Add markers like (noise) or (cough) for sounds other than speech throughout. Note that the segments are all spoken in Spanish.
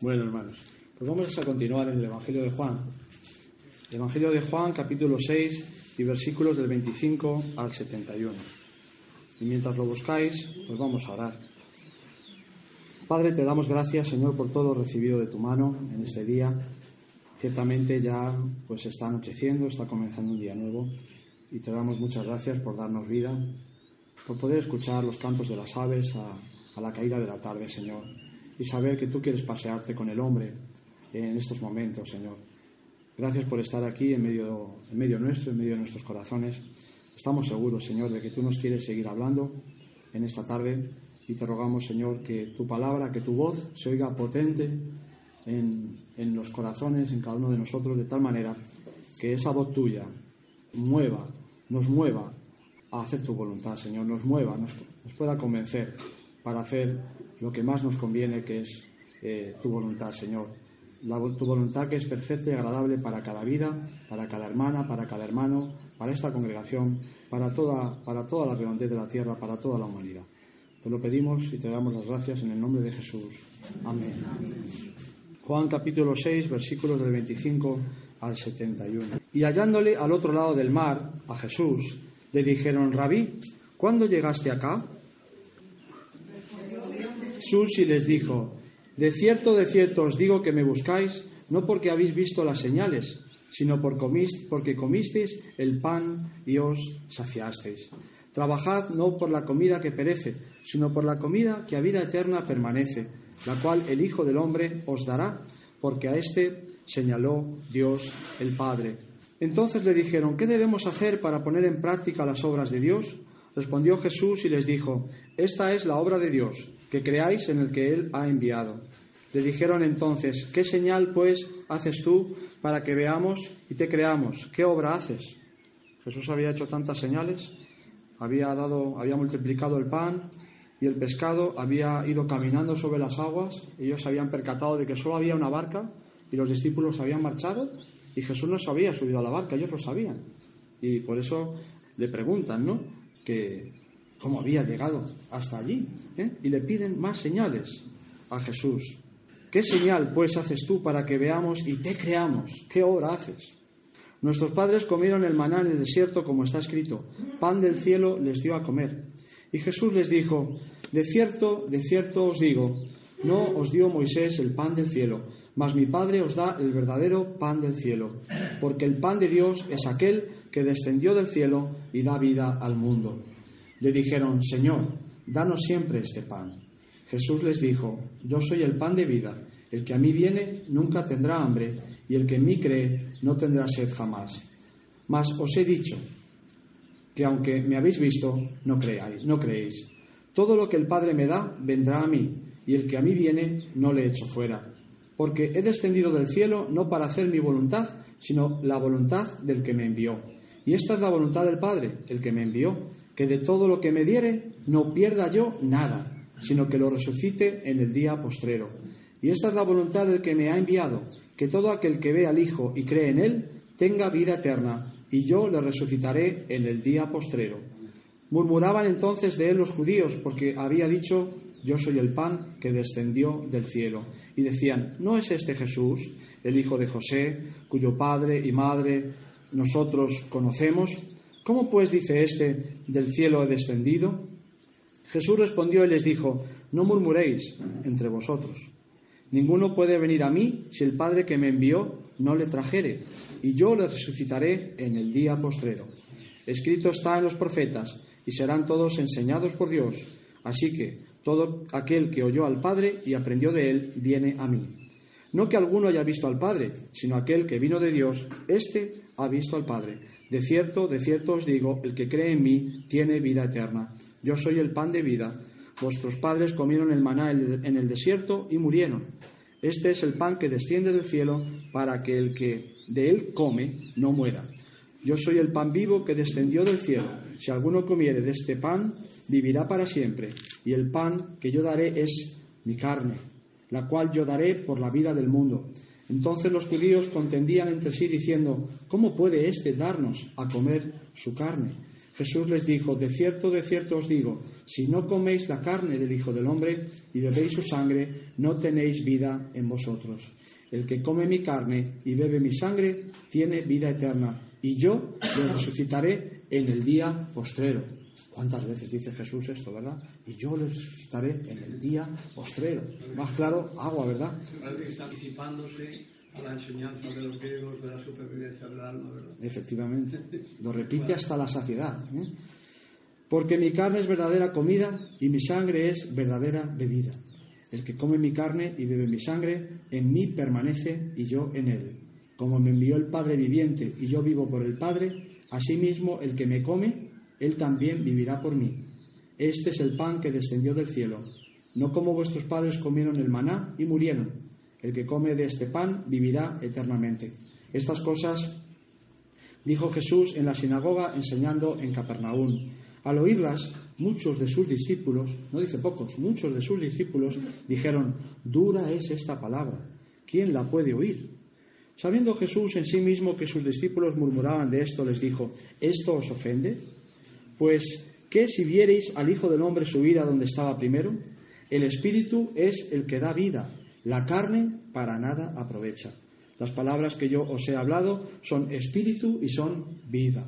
Bueno, hermanos, pues vamos a continuar en el Evangelio de Juan. El Evangelio de Juan, capítulo 6 y versículos del 25 al 71. Y mientras lo buscáis, pues vamos a orar. Padre, te damos gracias, Señor, por todo recibido de tu mano en este día. Ciertamente ya pues está anocheciendo, está comenzando un día nuevo y te damos muchas gracias por darnos vida, por poder escuchar los cantos de las aves a la caída de la tarde, Señor y saber que tú quieres pasearte con el hombre en estos momentos, Señor. Gracias por estar aquí en medio, en medio nuestro, en medio de nuestros corazones. Estamos seguros, Señor, de que tú nos quieres seguir hablando en esta tarde y te rogamos, Señor, que tu palabra, que tu voz se oiga potente en, en los corazones, en cada uno de nosotros, de tal manera que esa voz tuya mueva, nos mueva a hacer tu voluntad, Señor, nos mueva, nos, nos pueda convencer para hacer lo que más nos conviene, que es eh, tu voluntad, Señor. tu voluntad que es perfecta y agradable para cada vida, para cada hermana, para cada hermano, para esta congregación, para toda, para toda la redondez de la tierra, para toda la humanidad. Te lo pedimos y te damos las gracias en el nombre de Jesús. Amén. Juan capítulo 6, versículos del 25 al 71. Y hallándole al otro lado del mar, a Jesús, le dijeron, Rabí, ¿cuándo llegaste acá? Jesús y les dijo, De cierto, de cierto os digo que me buscáis, no porque habéis visto las señales, sino porque comisteis el pan y os saciasteis. Trabajad no por la comida que perece, sino por la comida que a vida eterna permanece, la cual el Hijo del Hombre os dará, porque a éste señaló Dios el Padre. Entonces le dijeron, ¿qué debemos hacer para poner en práctica las obras de Dios? Respondió Jesús y les dijo, Esta es la obra de Dios que creáis en el que Él ha enviado. Le dijeron entonces, ¿qué señal pues haces tú para que veamos y te creamos? ¿Qué obra haces? Jesús había hecho tantas señales, había dado, había multiplicado el pan y el pescado, había ido caminando sobre las aguas, ellos se habían percatado de que solo había una barca y los discípulos habían marchado y Jesús no se había subido a la barca, ellos lo sabían. Y por eso le preguntan, ¿no? Que cómo había llegado hasta allí. ¿eh? Y le piden más señales a Jesús. ¿Qué señal pues haces tú para que veamos y te creamos? ¿Qué obra haces? Nuestros padres comieron el maná en el desierto como está escrito. Pan del cielo les dio a comer. Y Jesús les dijo, de cierto, de cierto os digo, no os dio Moisés el pan del cielo, mas mi Padre os da el verdadero pan del cielo, porque el pan de Dios es aquel que descendió del cielo y da vida al mundo. Le dijeron, Señor, danos siempre este pan. Jesús les dijo, Yo soy el pan de vida, el que a mí viene nunca tendrá hambre, y el que en mí cree no tendrá sed jamás. Mas os he dicho que aunque me habéis visto, no creáis, no creéis. Todo lo que el Padre me da vendrá a mí, y el que a mí viene no le echo fuera. Porque he descendido del cielo no para hacer mi voluntad, sino la voluntad del que me envió. Y esta es la voluntad del Padre, el que me envió que de todo lo que me diere no pierda yo nada, sino que lo resucite en el día postrero. Y esta es la voluntad del que me ha enviado, que todo aquel que ve al Hijo y cree en Él tenga vida eterna, y yo le resucitaré en el día postrero. Murmuraban entonces de él los judíos, porque había dicho, yo soy el pan que descendió del cielo. Y decían, ¿no es este Jesús, el hijo de José, cuyo padre y madre nosotros conocemos? ¿Cómo pues dice éste, del cielo he descendido? Jesús respondió y les dijo, no murmuréis entre vosotros. Ninguno puede venir a mí si el Padre que me envió no le trajere, y yo le resucitaré en el día postrero. Escrito está en los profetas, y serán todos enseñados por Dios. Así que todo aquel que oyó al Padre y aprendió de él, viene a mí. No que alguno haya visto al Padre, sino aquel que vino de Dios, éste ha visto al Padre. De cierto, de cierto os digo, el que cree en mí tiene vida eterna. Yo soy el pan de vida. Vuestros padres comieron el maná en el desierto y murieron. Este es el pan que desciende del cielo para que el que de él come no muera. Yo soy el pan vivo que descendió del cielo. Si alguno comiere de este pan, vivirá para siempre. Y el pan que yo daré es mi carne, la cual yo daré por la vida del mundo. Entonces los judíos contendían entre sí diciendo, ¿cómo puede éste darnos a comer su carne? Jesús les dijo, de cierto, de cierto os digo, si no coméis la carne del Hijo del Hombre y bebéis su sangre, no tenéis vida en vosotros. El que come mi carne y bebe mi sangre tiene vida eterna, y yo le resucitaré en el día postrero. ¿Cuántas veces dice Jesús esto, verdad? Y yo le resucitaré en el día postrero. Más claro, agua, ¿verdad? Está anticipándose a la enseñanza de los griegos de la supervivencia del alma, ¿verdad? Efectivamente. (laughs) Lo repite hasta la saciedad. ¿eh? Porque mi carne es verdadera comida y mi sangre es verdadera bebida. El que come mi carne y bebe mi sangre, en mí permanece y yo en él. Como me envió el Padre viviente y yo vivo por el Padre, asimismo el que me come, él también vivirá por mí. Este es el pan que descendió del cielo. No como vuestros padres comieron el maná y murieron. El que come de este pan vivirá eternamente. Estas cosas dijo Jesús en la sinagoga enseñando en Capernaum. Al oírlas, muchos de sus discípulos, no dice pocos, muchos de sus discípulos dijeron, dura es esta palabra, ¿quién la puede oír? Sabiendo Jesús en sí mismo que sus discípulos murmuraban de esto, les dijo, ¿esto os ofende? Pues, ¿qué si viereis al Hijo del Hombre subir a donde estaba primero? El Espíritu es el que da vida, la carne para nada aprovecha. Las palabras que yo os he hablado son espíritu y son vida.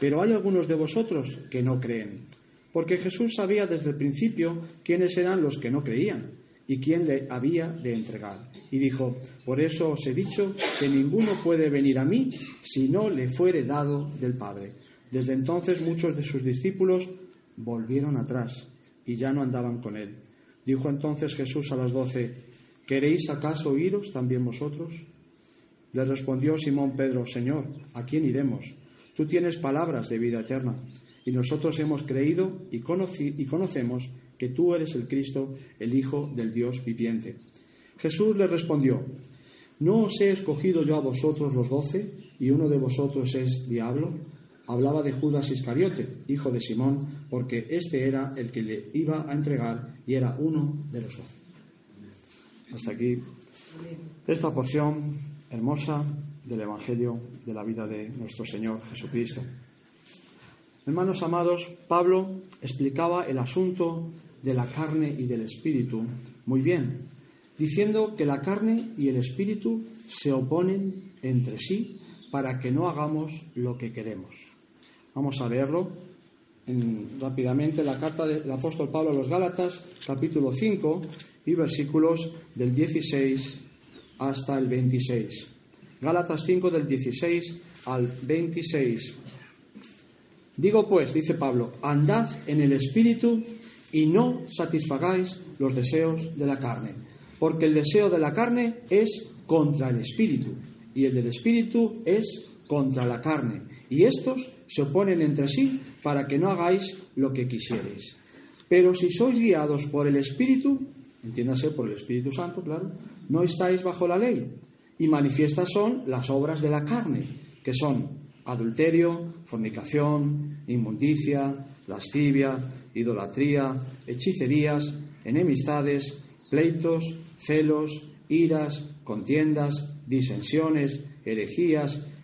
Pero hay algunos de vosotros que no creen. Porque Jesús sabía desde el principio quiénes eran los que no creían y quién le había de entregar. Y dijo, por eso os he dicho que ninguno puede venir a mí si no le fuere dado del Padre. Desde entonces muchos de sus discípulos volvieron atrás y ya no andaban con él. Dijo entonces Jesús a las doce, ¿queréis acaso iros también vosotros? Le respondió Simón Pedro, Señor, ¿a quién iremos? Tú tienes palabras de vida eterna, y nosotros hemos creído y, y conocemos que tú eres el Cristo, el Hijo del Dios viviente. Jesús le respondió, ¿no os he escogido yo a vosotros los doce, y uno de vosotros es diablo? Hablaba de Judas Iscariote, hijo de Simón, porque este era el que le iba a entregar y era uno de los doce. Hasta aquí esta porción hermosa del Evangelio de la vida de nuestro Señor Jesucristo. Hermanos amados, Pablo explicaba el asunto de la carne y del espíritu muy bien, diciendo que la carne y el espíritu se oponen entre sí para que no hagamos lo que queremos. Vamos a leerlo en, rápidamente la carta del apóstol Pablo a los Gálatas, capítulo 5 y versículos del 16 hasta el 26. Gálatas 5 del 16 al 26. Digo pues, dice Pablo, andad en el espíritu y no satisfagáis los deseos de la carne, porque el deseo de la carne es contra el espíritu y el del espíritu es contra la carne, y estos se oponen entre sí para que no hagáis lo que quisierais. Pero si sois guiados por el espíritu, entiéndase por el Espíritu Santo, claro, no estáis bajo la ley. Y manifiestas son las obras de la carne, que son adulterio, fornicación, inmundicia, lascivia, idolatría, hechicerías, enemistades, pleitos, celos, iras, contiendas, disensiones, herejías,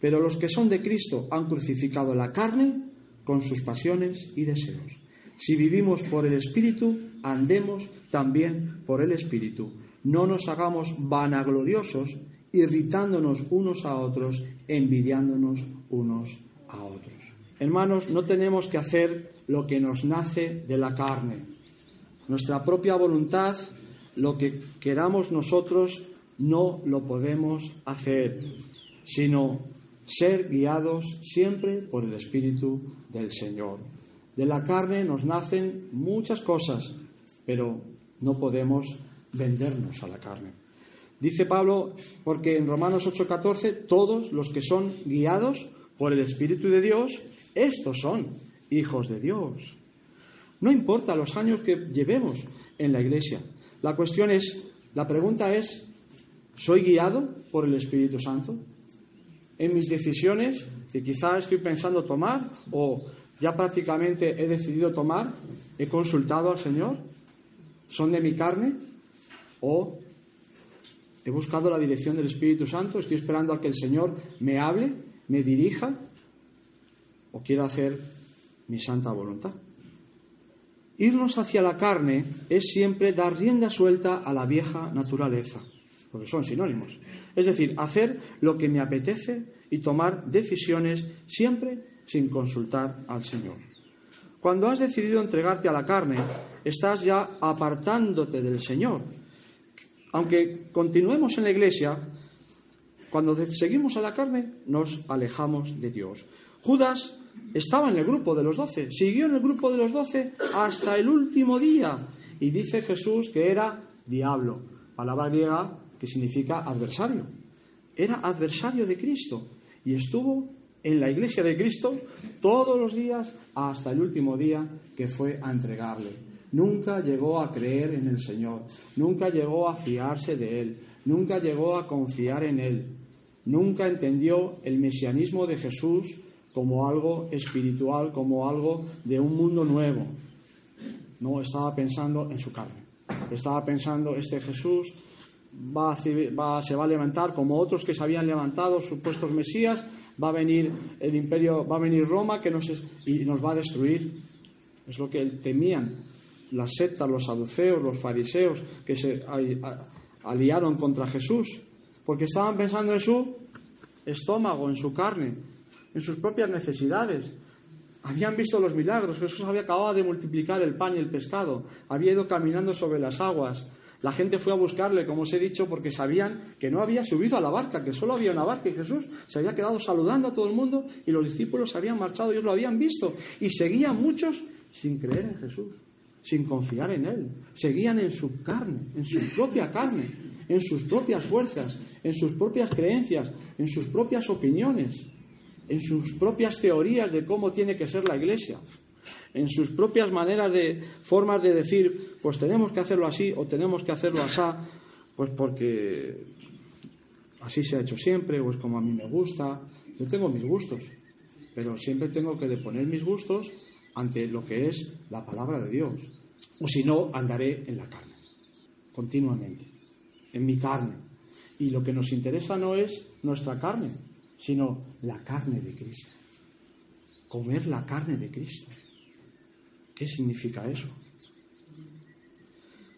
Pero los que son de Cristo han crucificado la carne con sus pasiones y deseos. Si vivimos por el Espíritu, andemos también por el Espíritu. No nos hagamos vanagloriosos, irritándonos unos a otros, envidiándonos unos a otros. Hermanos, no tenemos que hacer lo que nos nace de la carne. Nuestra propia voluntad, lo que queramos nosotros, no lo podemos hacer, sino ser guiados siempre por el Espíritu del Señor. De la carne nos nacen muchas cosas, pero no podemos vendernos a la carne. Dice Pablo, porque en Romanos 8:14, todos los que son guiados por el Espíritu de Dios, estos son hijos de Dios. No importa los años que llevemos en la iglesia. La cuestión es, la pregunta es, ¿soy guiado por el Espíritu Santo? En mis decisiones que quizá estoy pensando tomar o ya prácticamente he decidido tomar, he consultado al Señor, son de mi carne o he buscado la dirección del Espíritu Santo, estoy esperando a que el Señor me hable, me dirija o quiero hacer mi santa voluntad. Irnos hacia la carne es siempre dar rienda suelta a la vieja naturaleza, porque son sinónimos. Es decir, hacer lo que me apetece y tomar decisiones siempre sin consultar al Señor. Cuando has decidido entregarte a la carne, estás ya apartándote del Señor. Aunque continuemos en la iglesia, cuando seguimos a la carne, nos alejamos de Dios. Judas estaba en el grupo de los doce, siguió en el grupo de los doce hasta el último día. Y dice Jesús que era diablo, palabra griega que significa adversario. Era adversario de Cristo y estuvo en la iglesia de Cristo todos los días hasta el último día que fue a entregarle. Nunca llegó a creer en el Señor, nunca llegó a fiarse de Él, nunca llegó a confiar en Él, nunca entendió el mesianismo de Jesús como algo espiritual, como algo de un mundo nuevo. No estaba pensando en su carne. Estaba pensando, este Jesús va, se va a levantar como otros que se habían levantado, supuestos Mesías, va a venir el imperio, va a venir Roma que nos, y nos va a destruir. Es lo que temían las sectas, los saduceos, los fariseos que se aliaron contra Jesús, porque estaban pensando en su estómago, en su carne, en sus propias necesidades. Habían visto los milagros, Jesús había acabado de multiplicar el pan y el pescado, había ido caminando sobre las aguas. La gente fue a buscarle, como os he dicho, porque sabían que no había subido a la barca, que solo había una barca y Jesús se había quedado saludando a todo el mundo y los discípulos se habían marchado, ellos lo habían visto y seguían muchos sin creer en Jesús, sin confiar en Él. Seguían en su carne, en su propia carne, en sus propias fuerzas, en sus propias creencias, en sus propias opiniones en sus propias teorías de cómo tiene que ser la iglesia, en sus propias maneras de formas de decir, pues tenemos que hacerlo así o tenemos que hacerlo así, pues porque así se ha hecho siempre o es como a mí me gusta. Yo tengo mis gustos, pero siempre tengo que deponer mis gustos ante lo que es la palabra de Dios. O si no, andaré en la carne, continuamente, en mi carne. Y lo que nos interesa no es nuestra carne, sino la carne de Cristo. Comer la carne de Cristo. ¿Qué significa eso?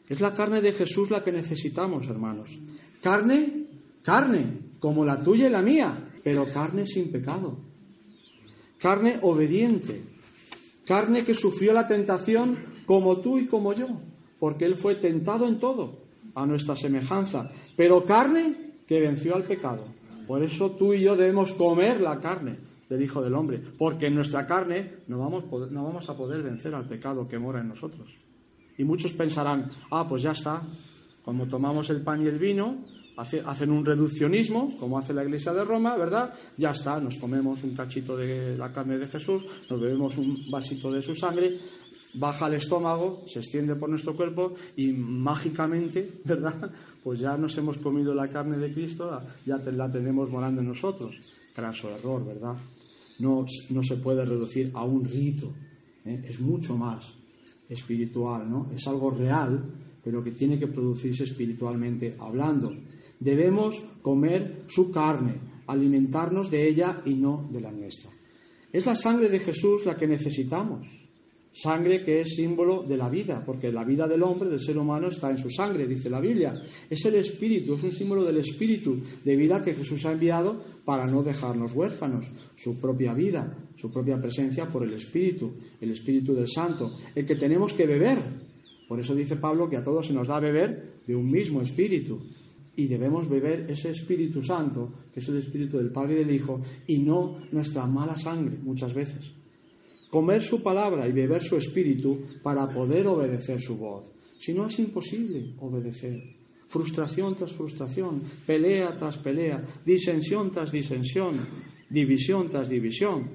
Es la carne de Jesús la que necesitamos, hermanos. Carne, carne, como la tuya y la mía, pero carne sin pecado. Carne obediente. Carne que sufrió la tentación como tú y como yo, porque Él fue tentado en todo, a nuestra semejanza, pero carne que venció al pecado. Por eso tú y yo debemos comer la carne del Hijo del Hombre, porque en nuestra carne no vamos, no vamos a poder vencer al pecado que mora en nosotros. Y muchos pensarán, ah, pues ya está, como tomamos el pan y el vino, hacen un reduccionismo, como hace la Iglesia de Roma, ¿verdad? Ya está, nos comemos un cachito de la carne de Jesús, nos bebemos un vasito de su sangre, baja al estómago, se extiende por nuestro cuerpo y mágicamente, (laughs) ¿verdad? Pues ya nos hemos comido la carne de Cristo, ya la tenemos morando en nosotros. Craso error, ¿verdad? No, no se puede reducir a un rito, ¿eh? es mucho más espiritual, ¿no? Es algo real, pero que tiene que producirse espiritualmente hablando. Debemos comer su carne, alimentarnos de ella y no de la nuestra. Es la sangre de Jesús la que necesitamos. Sangre que es símbolo de la vida, porque la vida del hombre, del ser humano, está en su sangre, dice la Biblia. Es el espíritu, es un símbolo del espíritu de vida que Jesús ha enviado para no dejarnos huérfanos. Su propia vida, su propia presencia por el espíritu, el espíritu del santo, el que tenemos que beber. Por eso dice Pablo que a todos se nos da a beber de un mismo espíritu. Y debemos beber ese Espíritu Santo, que es el Espíritu del Padre y del Hijo, y no nuestra mala sangre muchas veces comer su palabra y beber su espíritu para poder obedecer su voz. Si no es imposible obedecer. Frustración tras frustración, pelea tras pelea, disensión tras disensión, división tras división.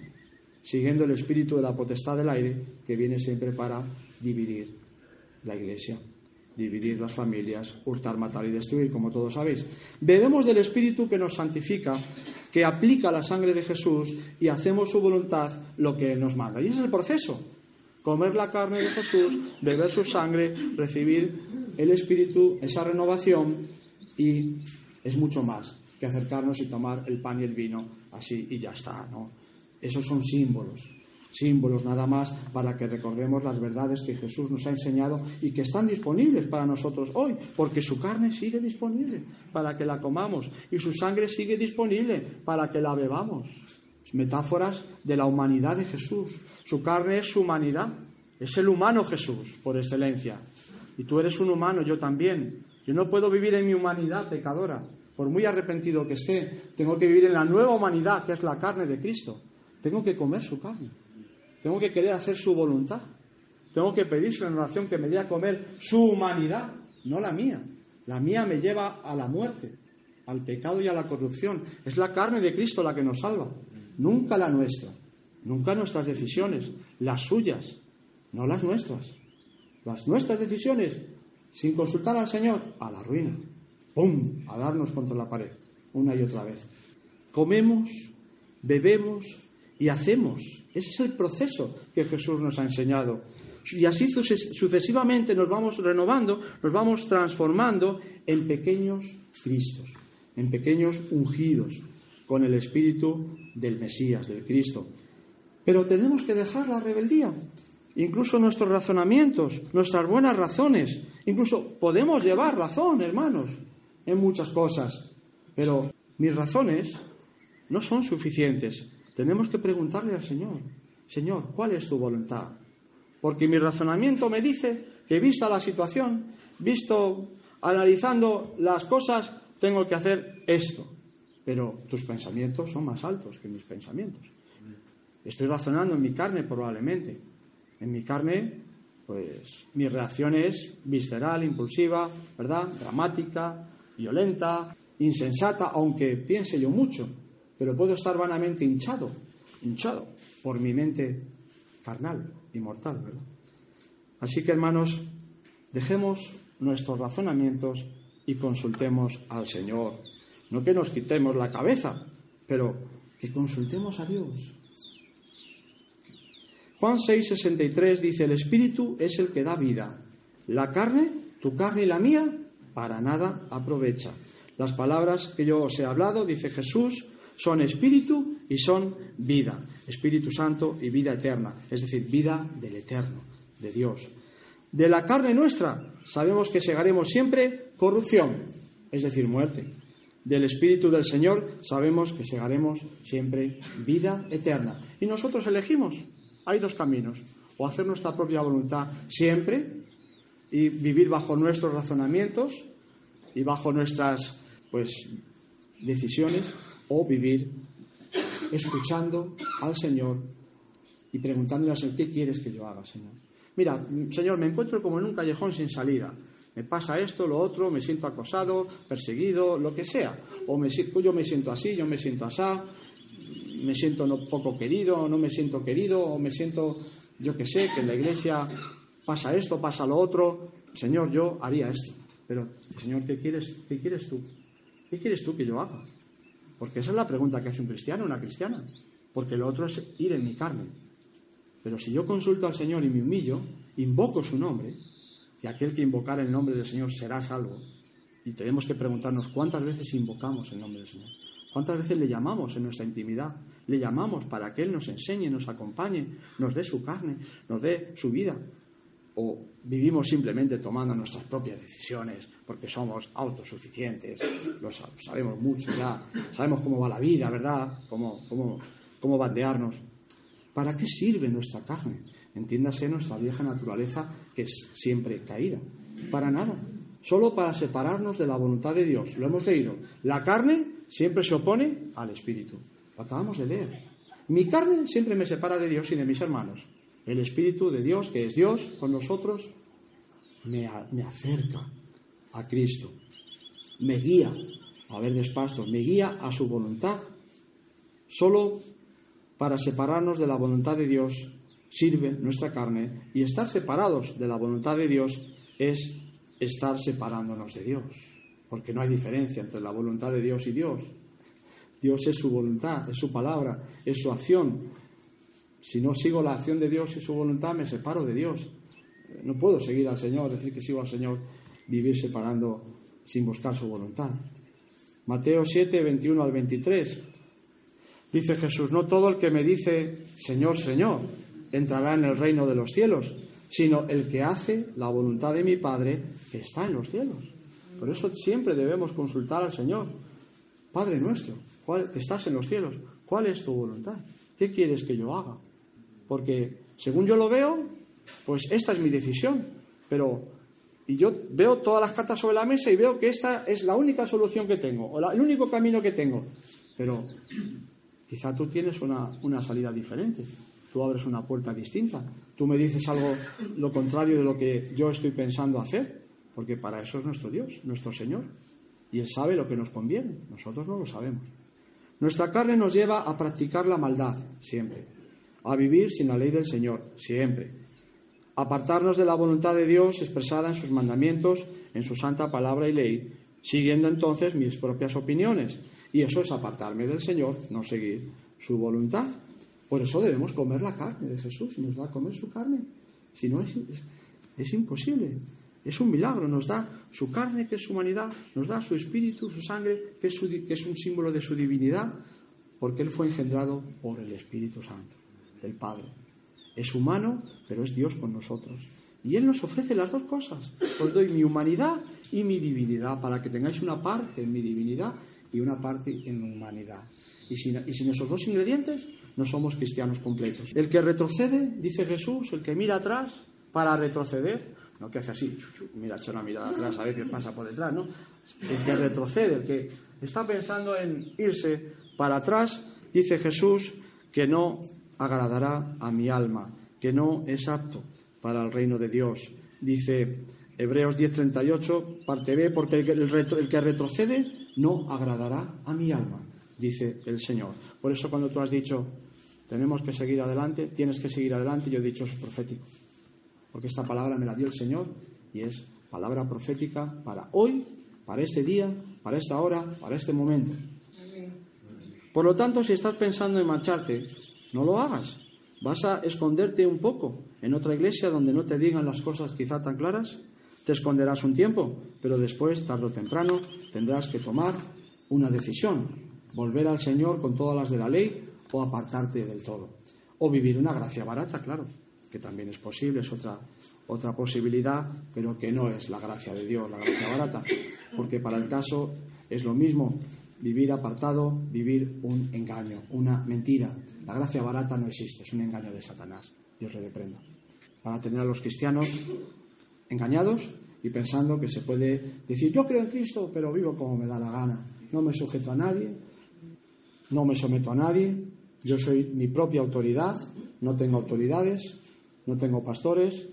siguiendo el espíritu de la potestad del aire que viene siempre para dividir la iglesia, dividir las familias, hurtar, matar y destruir, como todos sabéis. Bebemos del espíritu que nos santifica, que aplica la sangre de Jesús y hacemos su voluntad lo que nos manda. Y ese es el proceso. Comer la carne de Jesús, beber su sangre, recibir el espíritu, esa renovación y es mucho más que acercarnos y tomar el pan y el vino así y ya está, ¿no? Esos son símbolos, símbolos nada más para que recordemos las verdades que Jesús nos ha enseñado y que están disponibles para nosotros hoy, porque su carne sigue disponible para que la comamos y su sangre sigue disponible para que la bebamos. Metáforas de la humanidad de Jesús. Su carne es su humanidad, es el humano Jesús por excelencia. Y tú eres un humano, yo también. Yo no puedo vivir en mi humanidad pecadora. Por muy arrepentido que esté, tengo que vivir en la nueva humanidad, que es la carne de Cristo. Tengo que comer su carne. Tengo que querer hacer su voluntad. Tengo que pedirse en oración que me dé a comer su humanidad, no la mía. La mía me lleva a la muerte, al pecado y a la corrupción. Es la carne de Cristo la que nos salva, nunca la nuestra, nunca nuestras decisiones, las suyas, no las nuestras. Las nuestras decisiones, sin consultar al Señor, a la ruina. ¡Pum! A darnos contra la pared, una y otra vez. Comemos, bebemos y hacemos. Ese es el proceso que Jesús nos ha enseñado. Y así sucesivamente nos vamos renovando, nos vamos transformando en pequeños Cristos, en pequeños ungidos con el espíritu del Mesías, del Cristo. Pero tenemos que dejar la rebeldía, incluso nuestros razonamientos, nuestras buenas razones. Incluso podemos llevar razón, hermanos, en muchas cosas, pero mis razones no son suficientes. Tenemos que preguntarle al Señor, Señor, ¿cuál es tu voluntad? Porque mi razonamiento me dice que vista la situación, visto analizando las cosas, tengo que hacer esto. Pero tus pensamientos son más altos que mis pensamientos. Estoy razonando en mi carne probablemente. En mi carne, pues mi reacción es visceral, impulsiva, ¿verdad? Dramática, violenta, insensata, aunque piense yo mucho, pero puedo estar vanamente hinchado, hinchado por mi mente carnal y mortal, ¿verdad? Así que, hermanos, dejemos nuestros razonamientos y consultemos al Señor. No que nos quitemos la cabeza, pero que consultemos a Dios. Juan 6:63 dice, el Espíritu es el que da vida. La carne, tu carne y la mía, para nada aprovecha. Las palabras que yo os he hablado, dice Jesús, son espíritu y son vida. Espíritu Santo y vida eterna, es decir, vida del eterno, de Dios. De la carne nuestra sabemos que segaremos siempre corrupción, es decir, muerte. Del Espíritu del Señor sabemos que segaremos siempre vida eterna. Y nosotros elegimos. Hay dos caminos. O hacer nuestra propia voluntad siempre y vivir bajo nuestros razonamientos y bajo nuestras pues decisiones o vivir escuchando al Señor y preguntándole al Señor, ¿qué quieres que yo haga, Señor? Mira, Señor, me encuentro como en un callejón sin salida. Me pasa esto, lo otro, me siento acosado, perseguido, lo que sea. O me, yo me siento así, yo me siento asá, me siento no poco querido, no me siento querido, o me siento, yo que sé, que en la iglesia pasa esto, pasa lo otro. Señor, yo haría esto. Pero, Señor, ¿qué quieres, ¿qué quieres tú? ¿Qué quieres tú que yo haga? Porque esa es la pregunta que hace un cristiano, una cristiana. Porque lo otro es ir en mi carne. Pero si yo consulto al Señor y me humillo, invoco su nombre, y aquel que invocar el nombre del Señor será salvo. Y tenemos que preguntarnos cuántas veces invocamos el nombre del Señor. ¿Cuántas veces le llamamos en nuestra intimidad? Le llamamos para que Él nos enseñe, nos acompañe, nos dé su carne, nos dé su vida o vivimos simplemente tomando nuestras propias decisiones porque somos autosuficientes, lo sabemos mucho ya, sabemos cómo va la vida, ¿verdad? Cómo, cómo, cómo bandearnos. ¿Para qué sirve nuestra carne? Entiéndase nuestra vieja naturaleza que es siempre caída. Para nada. Solo para separarnos de la voluntad de Dios. Lo hemos leído. La carne siempre se opone al Espíritu. Lo acabamos de leer. Mi carne siempre me separa de Dios y de mis hermanos. El Espíritu de Dios, que es Dios con nosotros, me, acerca a Cristo, me guía, a ver despacio, me guía a su voluntad. Solo para separarnos de la voluntad de Dios sirve nuestra carne y estar separados de la voluntad de Dios es estar separándonos de Dios, porque no hay diferencia entre la voluntad de Dios y Dios. Dios es su voluntad, es su palabra, es su acción. Si no sigo la acción de Dios y su voluntad, me separo de Dios. No puedo seguir al Señor, decir que sigo al Señor, vivir separando sin buscar su voluntad. Mateo 7, 21 al 23. Dice Jesús, no todo el que me dice, Señor, Señor, entrará en el reino de los cielos, sino el que hace la voluntad de mi Padre que está en los cielos. Por eso siempre debemos consultar al Señor. Padre nuestro, ¿cuál, estás en los cielos, ¿cuál es tu voluntad? ¿Qué quieres que yo haga? Porque según yo lo veo, pues esta es mi decisión. Pero, y yo veo todas las cartas sobre la mesa y veo que esta es la única solución que tengo, o el único camino que tengo. Pero quizá tú tienes una, una salida diferente tú abres una puerta distinta. Tú me dices algo lo contrario de lo que yo estoy pensando hacer, porque para eso es nuestro Dios, nuestro Señor. Y Él sabe lo que nos conviene, nosotros no lo sabemos. Nuestra carne nos lleva a practicar la maldad, siempre, a vivir sin la ley del Señor, siempre, apartarnos de la voluntad de Dios expresada en sus mandamientos, en su santa palabra y ley, siguiendo entonces mis propias opiniones. Y eso es apartarme del Señor, no seguir su voluntad. Por eso debemos comer la carne de Jesús, nos da a comer su carne. Si no, es, es, imposible. Es un milagro, nos da su carne, que es su humanidad, nos da su espíritu, su sangre, que es, que es un símbolo de su divinidad, porque Él fue engendrado por el Espíritu Santo, el Padre. Es humano, pero es Dios con nosotros. Y Él nos ofrece las dos cosas. Os doy mi humanidad y mi divinidad, para que tengáis una parte en mi divinidad y una parte en mi humanidad. Y sin, y sin esos dos ingredientes no somos cristianos completos. El que retrocede, dice Jesús, el que mira atrás para retroceder, no que hace así, mira, echa una mirada atrás a ver qué pasa por detrás, ¿no? El que retrocede, el que está pensando en irse para atrás, dice Jesús que no agradará a mi alma, que no es apto para el reino de Dios. Dice Hebreos 10:38, parte B, porque el que retrocede no agradará a mi alma, dice el Señor. Por eso cuando tú has dicho, tenemos que seguir adelante, tienes que seguir adelante. Yo he dicho, es profético. Porque esta palabra me la dio el Señor y es palabra profética para hoy, para este día, para esta hora, para este momento. Por lo tanto, si estás pensando en marcharte, no lo hagas. Vas a esconderte un poco en otra iglesia donde no te digan las cosas quizá tan claras. Te esconderás un tiempo, pero después, tarde o temprano, tendrás que tomar una decisión. Volver al Señor con todas las de la ley o apartarte del todo. O vivir una gracia barata, claro, que también es posible, es otra, otra posibilidad, pero que no es la gracia de Dios, la gracia barata, porque para el caso es lo mismo vivir apartado, vivir un engaño, una mentira. La gracia barata no existe, es un engaño de Satanás. Dios le reprenda. Van a tener a los cristianos engañados y pensando que se puede decir, yo creo en Cristo, pero vivo como me da la gana. No me sujeto a nadie, no me someto a nadie, yo soy mi propia autoridad, no tengo autoridades, no tengo pastores,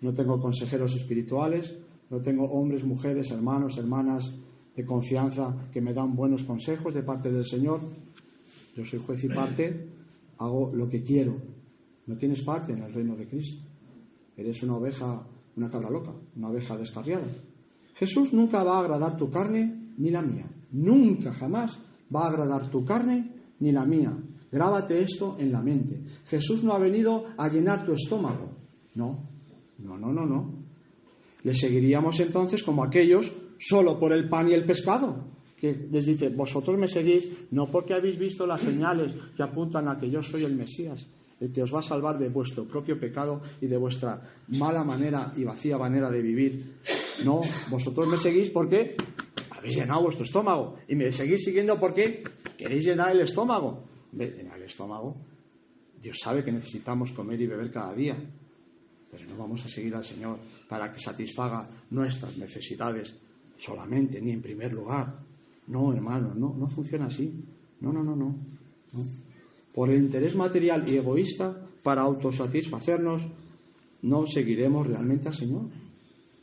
no tengo consejeros espirituales, no tengo hombres, mujeres, hermanos, hermanas de confianza que me dan buenos consejos de parte del Señor. Yo soy juez y parte, hago lo que quiero. No tienes parte en el reino de Cristo. Eres una oveja, una cabra loca, una oveja descarriada. Jesús nunca va a agradar tu carne ni la mía. Nunca, jamás va a agradar tu carne ni la mía. Grábate esto en la mente. Jesús no ha venido a llenar tu estómago. No, no, no, no, no. Le seguiríamos entonces como aquellos solo por el pan y el pescado. Que les dice, vosotros me seguís no porque habéis visto las señales que apuntan a que yo soy el Mesías, el que os va a salvar de vuestro propio pecado y de vuestra mala manera y vacía manera de vivir. No, vosotros me seguís porque habéis llenado vuestro estómago y me seguís siguiendo porque queréis llenar el estómago en el estómago, Dios sabe que necesitamos comer y beber cada día, pero no vamos a seguir al Señor para que satisfaga nuestras necesidades solamente, ni en primer lugar. No, hermano, no, no funciona así. No, no, no, no. Por el interés material y egoísta, para autosatisfacernos, no seguiremos realmente al Señor.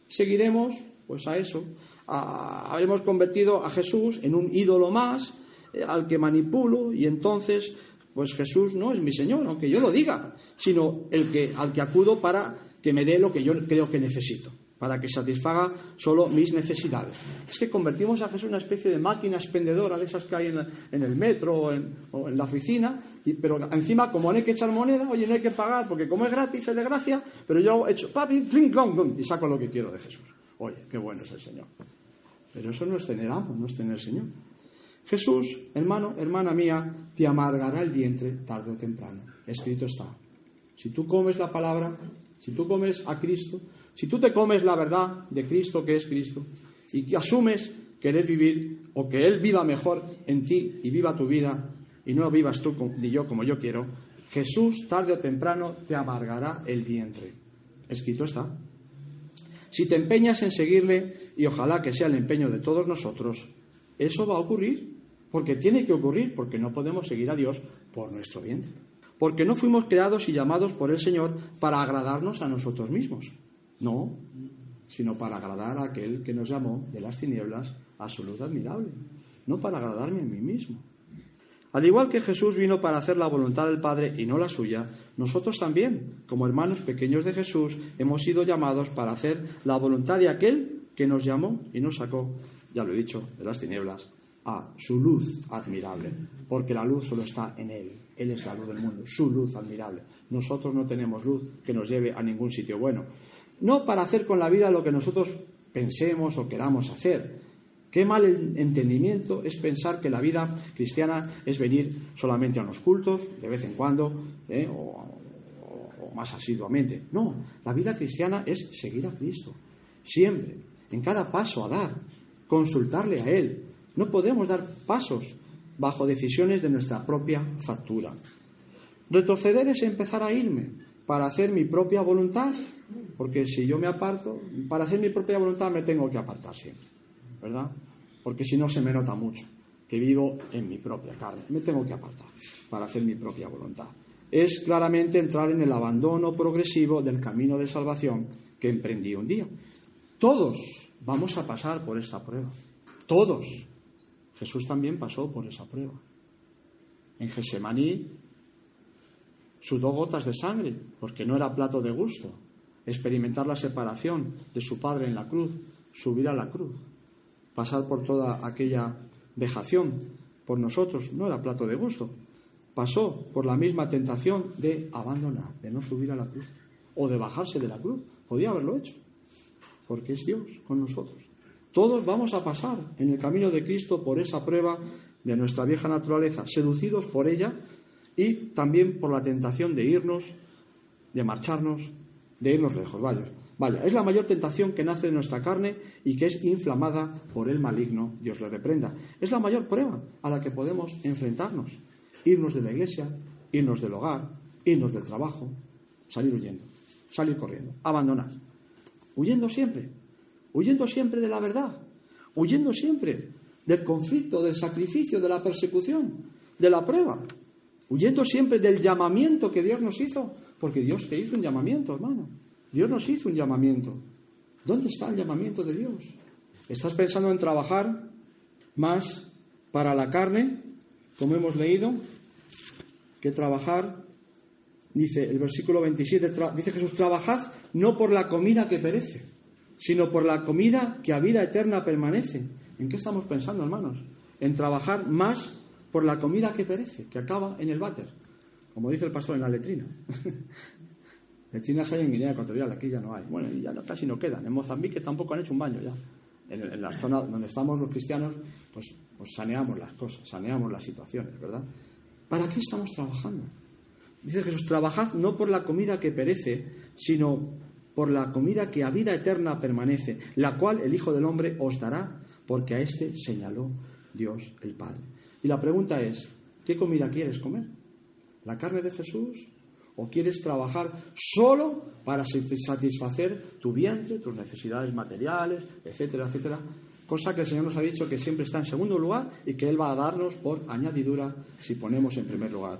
Seguiremos, pues a eso. habremos convertido a Jesús en un ídolo más eh, al que manipulo y entonces pues Jesús no es mi Señor, aunque yo lo diga, sino el que, al que acudo para que me dé lo que yo creo que necesito, para que satisfaga solo mis necesidades. Es que convertimos a Jesús en una especie de máquina expendedora de esas que hay en, el metro o en, la oficina, pero encima, como no hay que echar moneda, oye, no hay que pagar, porque como es gratis, es de gracia, pero yo he hecho papi, clink, clong, y saco lo que quiero de Jesús. Oye, qué bueno es el Señor. Pero eso no es tener amo, no es tener Señor. Jesús, hermano, hermana mía, te amargará el vientre tarde o temprano. Escrito está. Si tú comes la palabra, si tú comes a Cristo, si tú te comes la verdad de Cristo que es Cristo y que asumes querer vivir o que Él viva mejor en ti y viva tu vida y no vivas tú ni yo como yo quiero, Jesús tarde o temprano te amargará el vientre. Escrito está. Si te empeñas en seguirle, y ojalá que sea el empeño de todos nosotros, eso va a ocurrir, porque tiene que ocurrir, porque no podemos seguir a Dios por nuestro vientre. Porque no fuimos creados y llamados por el Señor para agradarnos a nosotros mismos. No, sino para agradar a aquel que nos llamó de las tinieblas a su luz admirable. No para agradarme a mí mismo. Al igual que Jesús vino para hacer la voluntad del Padre y no la suya, nosotros también, como hermanos pequeños de Jesús, hemos sido llamados para hacer la voluntad de aquel que nos llamó y nos sacó ya lo he dicho, de las tinieblas, a su luz admirable, porque la luz solo está en Él. Él es la luz del mundo, su luz admirable. Nosotros no tenemos luz que nos lleve a ningún sitio bueno. No para hacer con la vida lo que nosotros pensemos o queramos hacer. Qué mal entendimiento es pensar que la vida cristiana es venir solamente a los cultos, de vez en cuando, ¿eh? o, o más asiduamente. No, la vida cristiana es seguir a Cristo, siempre, en cada paso a dar, consultarle a Él. No podemos dar pasos bajo decisiones de nuestra propia factura. Retroceder es empezar a irme para hacer mi propia voluntad, porque si yo me aparto, para hacer mi propia voluntad me tengo que apartar siempre, ¿verdad? Porque si no se me nota mucho que vivo en mi propia carne. Me tengo que apartar para hacer mi propia voluntad. Es claramente entrar en el abandono progresivo del camino de salvación que emprendí un día. Todos Vamos a pasar por esta prueba. Todos. Jesús también pasó por esa prueba. En Gesemaní sudó gotas de sangre porque no era plato de gusto. Experimentar la separación de su Padre en la cruz, subir a la cruz, pasar por toda aquella vejación por nosotros, no era plato de gusto. Pasó por la misma tentación de abandonar, de no subir a la cruz o de bajarse de la cruz. Podía haberlo hecho porque es Dios con nosotros. Todos vamos a pasar en el camino de Cristo por esa prueba de nuestra vieja naturaleza, seducidos por ella y también por la tentación de irnos, de marcharnos, de irnos lejos. Vaya, vaya, es la mayor tentación que nace de nuestra carne y que es inflamada por el maligno, Dios le reprenda. Es la mayor prueba a la que podemos enfrentarnos. Irnos de la iglesia, irnos del hogar, irnos del trabajo, salir huyendo, salir corriendo, abandonar huyendo siempre, huyendo siempre de la verdad, huyendo siempre del conflicto, del sacrificio, de la persecución, de la prueba, huyendo siempre del llamamiento que Dios nos hizo, porque Dios te hizo un llamamiento, hermano. Dios nos hizo un llamamiento. ¿Dónde está el llamamiento de Dios? ¿Estás pensando en trabajar más para la carne, como hemos leído, que trabajar dice el versículo 27, dice Jesús, trabajad no por la comida que perece, sino por la comida que a vida eterna permanece. ¿En qué estamos pensando, hermanos? En trabajar más por la comida que perece, que acaba en el váter, como dice el pastor en la letrina. (laughs) Letrinas hay en Guinea Ecuatorial, aquí ya no hay. Bueno, ya casi no quedan. En Mozambique tampoco han hecho un baño ya. En, en la zona donde estamos los cristianos, pues, pues saneamos las cosas, saneamos las situaciones, ¿verdad? ¿Para qué estamos trabajando? Dice Jesús, trabajad no por la comida que perece, sino por la comida que a vida eterna permanece, la cual el Hijo del Hombre os dará, porque a éste señaló Dios el Padre. Y la pregunta es, ¿qué comida quieres comer? ¿La carne de Jesús? ¿O quieres trabajar solo para satisfacer tu vientre, tus necesidades materiales, etcétera, etcétera? Cosa que el Señor nos ha dicho que siempre está en segundo lugar y que Él va a darnos por añadidura si ponemos en primer lugar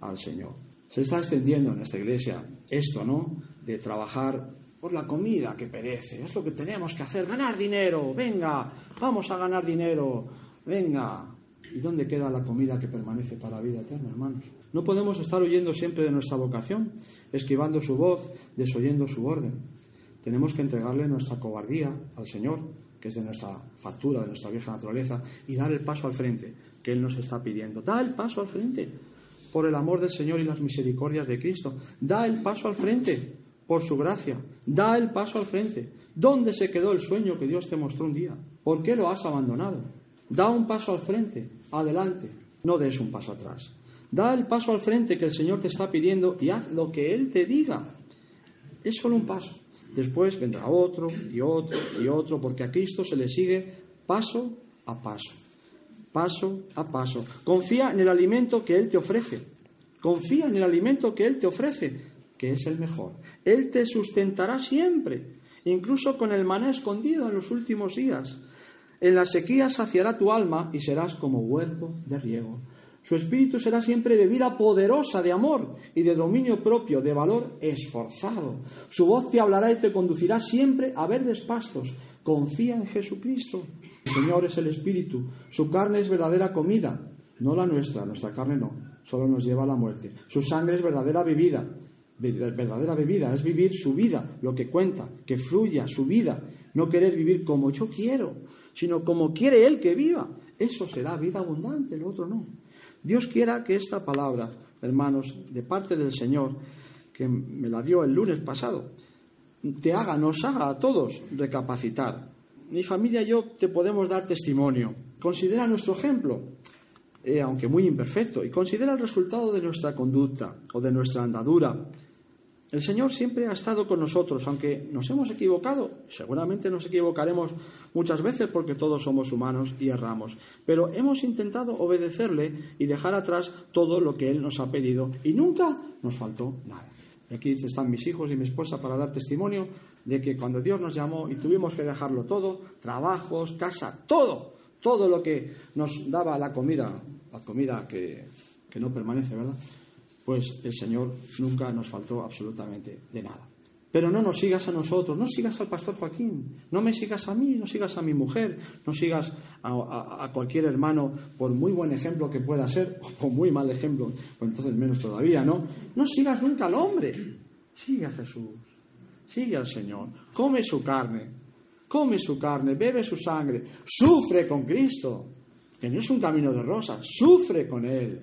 al Señor. Se está extendiendo en esta iglesia esto, ¿no? De trabajar por la comida que perece. Es lo que tenemos que hacer, ganar dinero. Venga, vamos a ganar dinero. Venga. ¿Y dónde queda la comida que permanece para la vida eterna, hermanos? No podemos estar huyendo siempre de nuestra vocación, esquivando su voz, desoyendo su orden. Tenemos que entregarle nuestra cobardía al Señor, que es de nuestra factura, de nuestra vieja naturaleza, y dar el paso al frente que Él nos está pidiendo. Da el paso al frente por el amor del Señor y las misericordias de Cristo. Da el paso al frente por su gracia. Da el paso al frente. ¿Dónde se quedó el sueño que Dios te mostró un día? ¿Por qué lo has abandonado? Da un paso al frente, adelante. No des un paso atrás. Da el paso al frente que el Señor te está pidiendo y haz lo que Él te diga. Es solo un paso. Después vendrá otro y otro y otro, porque a Cristo se le sigue paso a paso. Paso a paso. Confía en el alimento que Él te ofrece. Confía en el alimento que Él te ofrece, que es el mejor. Él te sustentará siempre, incluso con el maná escondido en los últimos días. En la sequía saciará tu alma y serás como huerto de riego. Su espíritu será siempre de vida poderosa, de amor y de dominio propio, de valor esforzado. Su voz te hablará y te conducirá siempre a verdes pastos. Confía en Jesucristo. El Señor es el espíritu. Su carne es verdadera comida, no la nuestra. Nuestra carne no, solo nos lleva a la muerte. Su sangre es verdadera bebida. Verdadera bebida es vivir su vida, lo que cuenta, que fluya su vida. No querer vivir como yo quiero, sino como quiere Él que viva. Eso será vida abundante, lo otro no. Dios quiera que esta palabra, hermanos, de parte del Señor, que me la dio el lunes pasado, te haga, nos haga a todos recapacitar. Mi familia y yo te podemos dar testimonio. Considera nuestro ejemplo, eh, aunque muy imperfecto, y considera el resultado de nuestra conducta o de nuestra andadura. El Señor siempre ha estado con nosotros, aunque nos hemos equivocado, seguramente nos equivocaremos muchas veces porque todos somos humanos y erramos, pero hemos intentado obedecerle y dejar atrás todo lo que Él nos ha pedido y nunca nos faltó nada. Y aquí están mis hijos y mi esposa para dar testimonio de que cuando Dios nos llamó y tuvimos que dejarlo todo, trabajos, casa, todo, todo lo que nos daba la comida, la comida que, que no permanece, ¿verdad? Pues el Señor nunca nos faltó absolutamente de nada. Pero no nos sigas a nosotros, no sigas al pastor Joaquín, no me sigas a mí, no sigas a mi mujer, no sigas a, cualquier hermano, por muy buen ejemplo que pueda ser, (laughs) o por muy mal ejemplo, pues entonces menos todavía, ¿no? No sigas nunca al hombre, sigue a Jesús, sigue al Señor, come su carne, come su carne, bebe su sangre, sufre con Cristo, que no es un camino de rosas, sufre con Él,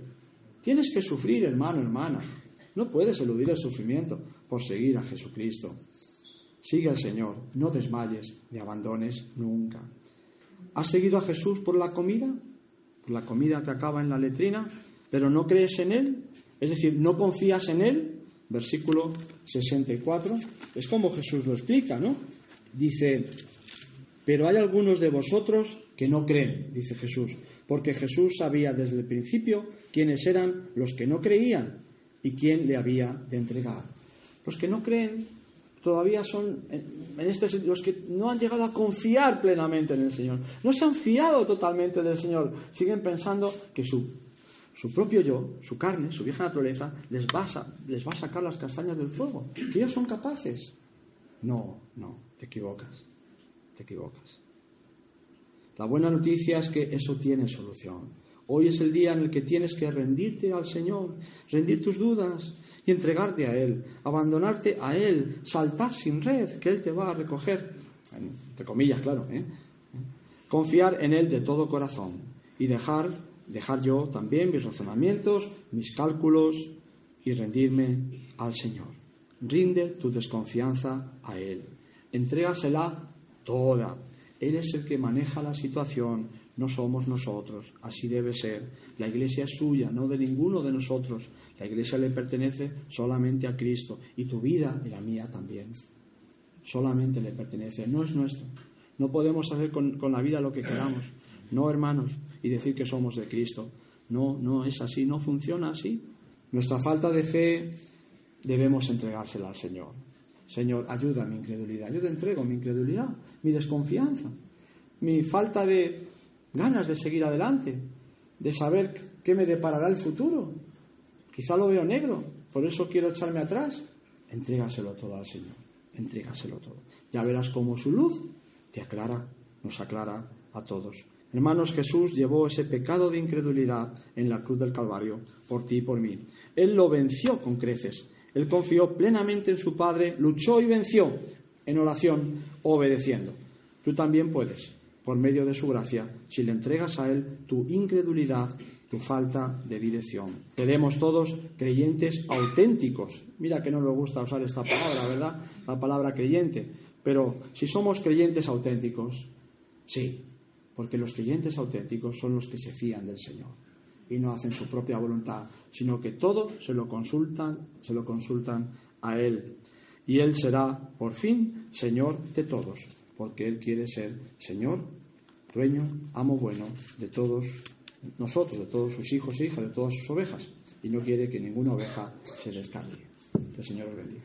Tienes que sufrir, hermano, hermana. No puedes eludir el sufrimiento por seguir a Jesucristo. Sigue al Señor, no desmayes ni abandones nunca. ¿Has seguido a Jesús por la comida? Por la comida que acaba en la letrina, pero no crees en Él, es decir, no confías en Él. Versículo 64. Es como Jesús lo explica, ¿no? Dice, pero hay algunos de vosotros que no creen, dice Jesús, porque Jesús sabía desde el principio quiénes eran los que no creían y quién le había de entregar. Los que no creen todavía son, en este los que no han llegado a confiar plenamente en el Señor, no se han fiado totalmente del Señor, siguen pensando que su, su propio yo, su carne, su vieja naturaleza, les va, a, les va a sacar las castañas del fuego, que ellos son capaces. No, no, te equivocas, te equivocas. La buena noticia es que eso tiene solución. Hoy es el día en el que tienes que rendirte al Señor, rendir tus dudas y entregarte a Él, abandonarte a Él, saltar sin red, que Él te va a recoger, entre comillas, claro. ¿eh? Confiar en Él de todo corazón y dejar, dejar yo también mis razonamientos, mis cálculos y rendirme al Señor. Rinde tu desconfianza a Él. Entrégasela toda, él es el que maneja la situación, no somos nosotros. Así debe ser. La iglesia es suya, no de ninguno de nosotros. La iglesia le pertenece solamente a Cristo y tu vida y la mía también. Solamente le pertenece, no es nuestra. No podemos hacer con, con la vida lo que queramos. No, hermanos, y decir que somos de Cristo. No, no es así, no funciona así. Nuestra falta de fe debemos entregársela al Señor. Señor, ayuda a mi incredulidad. Yo te entrego mi incredulidad, mi desconfianza, mi falta de ganas de seguir adelante, de saber qué me deparará el futuro. Quizá lo veo negro, por eso quiero echarme atrás. Entrégaselo todo al Señor, entrégaselo todo. Ya verás cómo su luz te aclara, nos aclara a todos Hermanos, Jesús llevó ese pecado de incredulidad en la cruz del Calvario por ti y por mí. Él lo venció con creces. Él confió plenamente en su Padre, luchó y venció en oración, obedeciendo. Tú también puedes, por medio de su gracia, si le entregas a Él tu incredulidad, tu falta de dirección. Seremos todos creyentes auténticos. Mira que no nos gusta usar esta palabra, ¿verdad? La palabra creyente. Pero si somos creyentes auténticos, sí, porque los creyentes auténticos son los que se fían del Señor y no hacen su propia voluntad, sino que todo se lo consultan, se lo consultan a Él. Y Él será, por fin, Señor de todos, porque Él quiere ser Señor, dueño, amo bueno de todos nosotros, de todos sus hijos e hijas, de todas sus ovejas, y no quiere que ninguna oveja se descargue. Que el Señor os bendiga.